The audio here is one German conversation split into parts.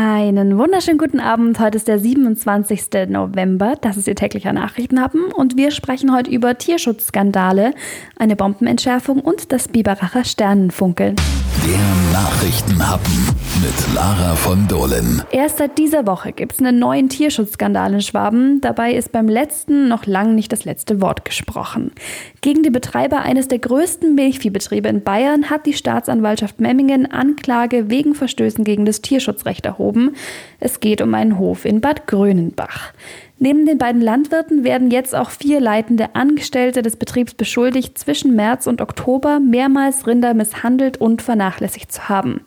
Einen wunderschönen guten Abend. Heute ist der 27. November. Das ist Ihr täglicher Nachrichtenhappen. Und wir sprechen heute über Tierschutzskandale, eine Bombenentschärfung und das Biberacher Sternenfunkeln. Der Nachrichtenhappen mit Lara von Dohlen. Erst seit dieser Woche gibt es einen neuen Tierschutzskandal in Schwaben. Dabei ist beim letzten noch lang nicht das letzte Wort gesprochen. Gegen die Betreiber eines der größten Milchviehbetriebe in Bayern hat die Staatsanwaltschaft Memmingen Anklage wegen Verstößen gegen das Tierschutzrecht erhoben. Es geht um einen Hof in Bad Grönenbach. Neben den beiden Landwirten werden jetzt auch vier leitende Angestellte des Betriebs beschuldigt, zwischen März und Oktober mehrmals Rinder misshandelt und vernachlässigt zu haben.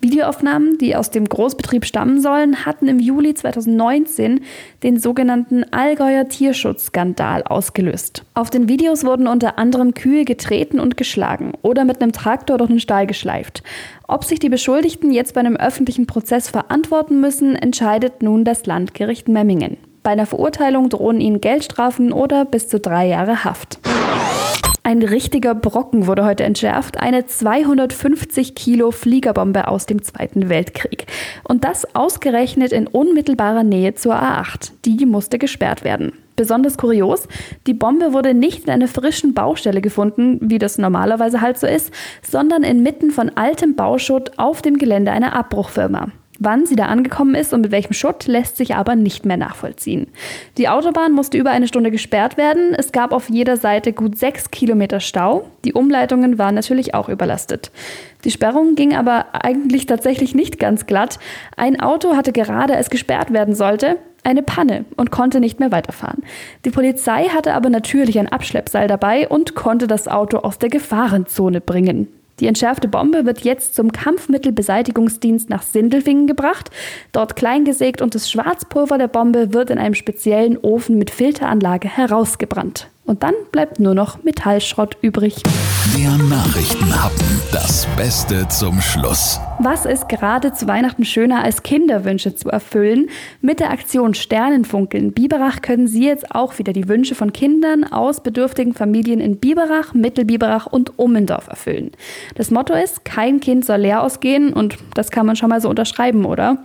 Videoaufnahmen, die aus dem Großbetrieb stammen sollen, hatten im Juli 2019 den sogenannten Allgäuer Tierschutzskandal ausgelöst. Auf den Videos wurden unter anderem Kühe getreten und geschlagen oder mit einem Traktor durch den Stall geschleift. Ob sich die Beschuldigten jetzt bei einem öffentlichen Prozess verantworten müssen, entscheidet nun das Landgericht Memmingen. Bei einer Verurteilung drohen ihnen Geldstrafen oder bis zu drei Jahre Haft. Ein richtiger Brocken wurde heute entschärft, eine 250 Kilo Fliegerbombe aus dem Zweiten Weltkrieg. Und das ausgerechnet in unmittelbarer Nähe zur A8. Die musste gesperrt werden. Besonders kurios, die Bombe wurde nicht in einer frischen Baustelle gefunden, wie das normalerweise halt so ist, sondern inmitten von altem Bauschutt auf dem Gelände einer Abbruchfirma. Wann sie da angekommen ist und mit welchem Schutt, lässt sich aber nicht mehr nachvollziehen. Die Autobahn musste über eine Stunde gesperrt werden. Es gab auf jeder Seite gut sechs Kilometer Stau. Die Umleitungen waren natürlich auch überlastet. Die Sperrung ging aber eigentlich tatsächlich nicht ganz glatt. Ein Auto hatte gerade, als gesperrt werden sollte, eine Panne und konnte nicht mehr weiterfahren. Die Polizei hatte aber natürlich ein Abschleppseil dabei und konnte das Auto aus der Gefahrenzone bringen. Die entschärfte Bombe wird jetzt zum Kampfmittelbeseitigungsdienst nach Sindelfingen gebracht, dort kleingesägt und das Schwarzpulver der Bombe wird in einem speziellen Ofen mit Filteranlage herausgebrannt. Und dann bleibt nur noch Metallschrott übrig. Der Nachrichtenhappen. Das Beste zum Schluss. Was ist gerade zu Weihnachten schöner als Kinderwünsche zu erfüllen? Mit der Aktion Sternenfunkeln Biberach können Sie jetzt auch wieder die Wünsche von Kindern aus bedürftigen Familien in Biberach, Mittelbiberach und Ummendorf erfüllen. Das Motto ist, kein Kind soll leer ausgehen und das kann man schon mal so unterschreiben, oder?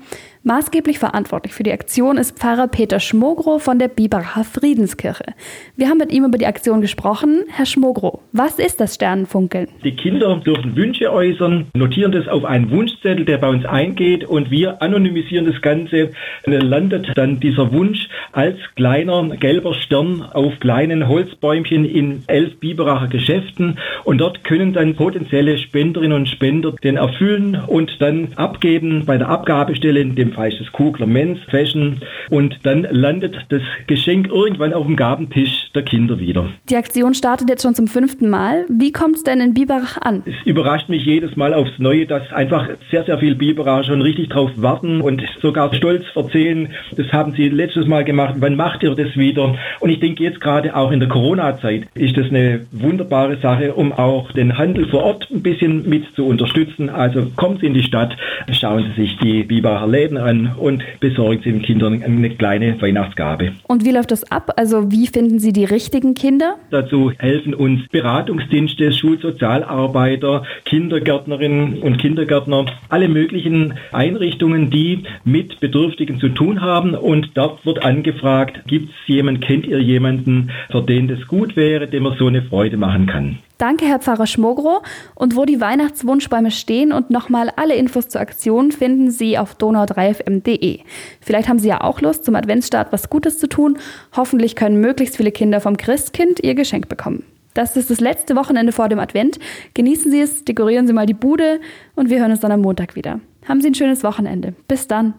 Maßgeblich verantwortlich für die Aktion ist Pfarrer Peter Schmogrow von der Biberacher Friedenskirche. Wir haben mit ihm über die Aktion gesprochen. Herr Schmogrow, was ist das Sternenfunkeln? Die Kinder dürfen Wünsche äußern, notieren das auf einen Wunschzettel, der bei uns eingeht und wir anonymisieren das Ganze. Dann landet dann dieser Wunsch als kleiner gelber Stern auf kleinen Holzbäumchen in elf Biberacher Geschäften und dort können dann potenzielle Spenderinnen und Spender den erfüllen und dann abgeben bei der Abgabestelle dem Fall ist das Kugler Men's Fashion und dann landet das Geschenk irgendwann auf dem Gabentisch der Kinder wieder. Die Aktion startet jetzt schon zum fünften Mal. Wie kommt es denn in Biberach an? Es überrascht mich jedes Mal aufs Neue, dass einfach sehr, sehr viele Biberacher schon richtig drauf warten und sogar stolz erzählen, das haben sie letztes Mal gemacht, wann macht ihr das wieder? Und ich denke jetzt gerade auch in der Corona-Zeit ist das eine wunderbare Sache, um auch den Handel vor Ort ein bisschen mit zu unterstützen. Also Sie in die Stadt, schauen Sie sich die Biberacher Läden an und besorgen Sie den Kindern eine kleine Weihnachtsgabe. Und wie läuft das ab? Also wie finden Sie die richtigen Kinder? Dazu helfen uns Beratungsdienste, Schulsozialarbeiter, Kindergärtnerinnen und Kindergärtner, alle möglichen Einrichtungen, die mit Bedürftigen zu tun haben. Und dort wird angefragt, gibt es jemanden, kennt ihr jemanden, für den das gut wäre, dem man so eine Freude machen kann. Danke, Herr Pfarrer Schmogro. Und wo die Weihnachtswunschbäume stehen und nochmal alle Infos zur Aktion finden Sie auf donau3fm.de. Vielleicht haben Sie ja auch Lust, zum Adventsstart was Gutes zu tun. Hoffentlich können möglichst viele Kinder vom Christkind ihr Geschenk bekommen. Das ist das letzte Wochenende vor dem Advent. Genießen Sie es, dekorieren Sie mal die Bude und wir hören uns dann am Montag wieder. Haben Sie ein schönes Wochenende. Bis dann.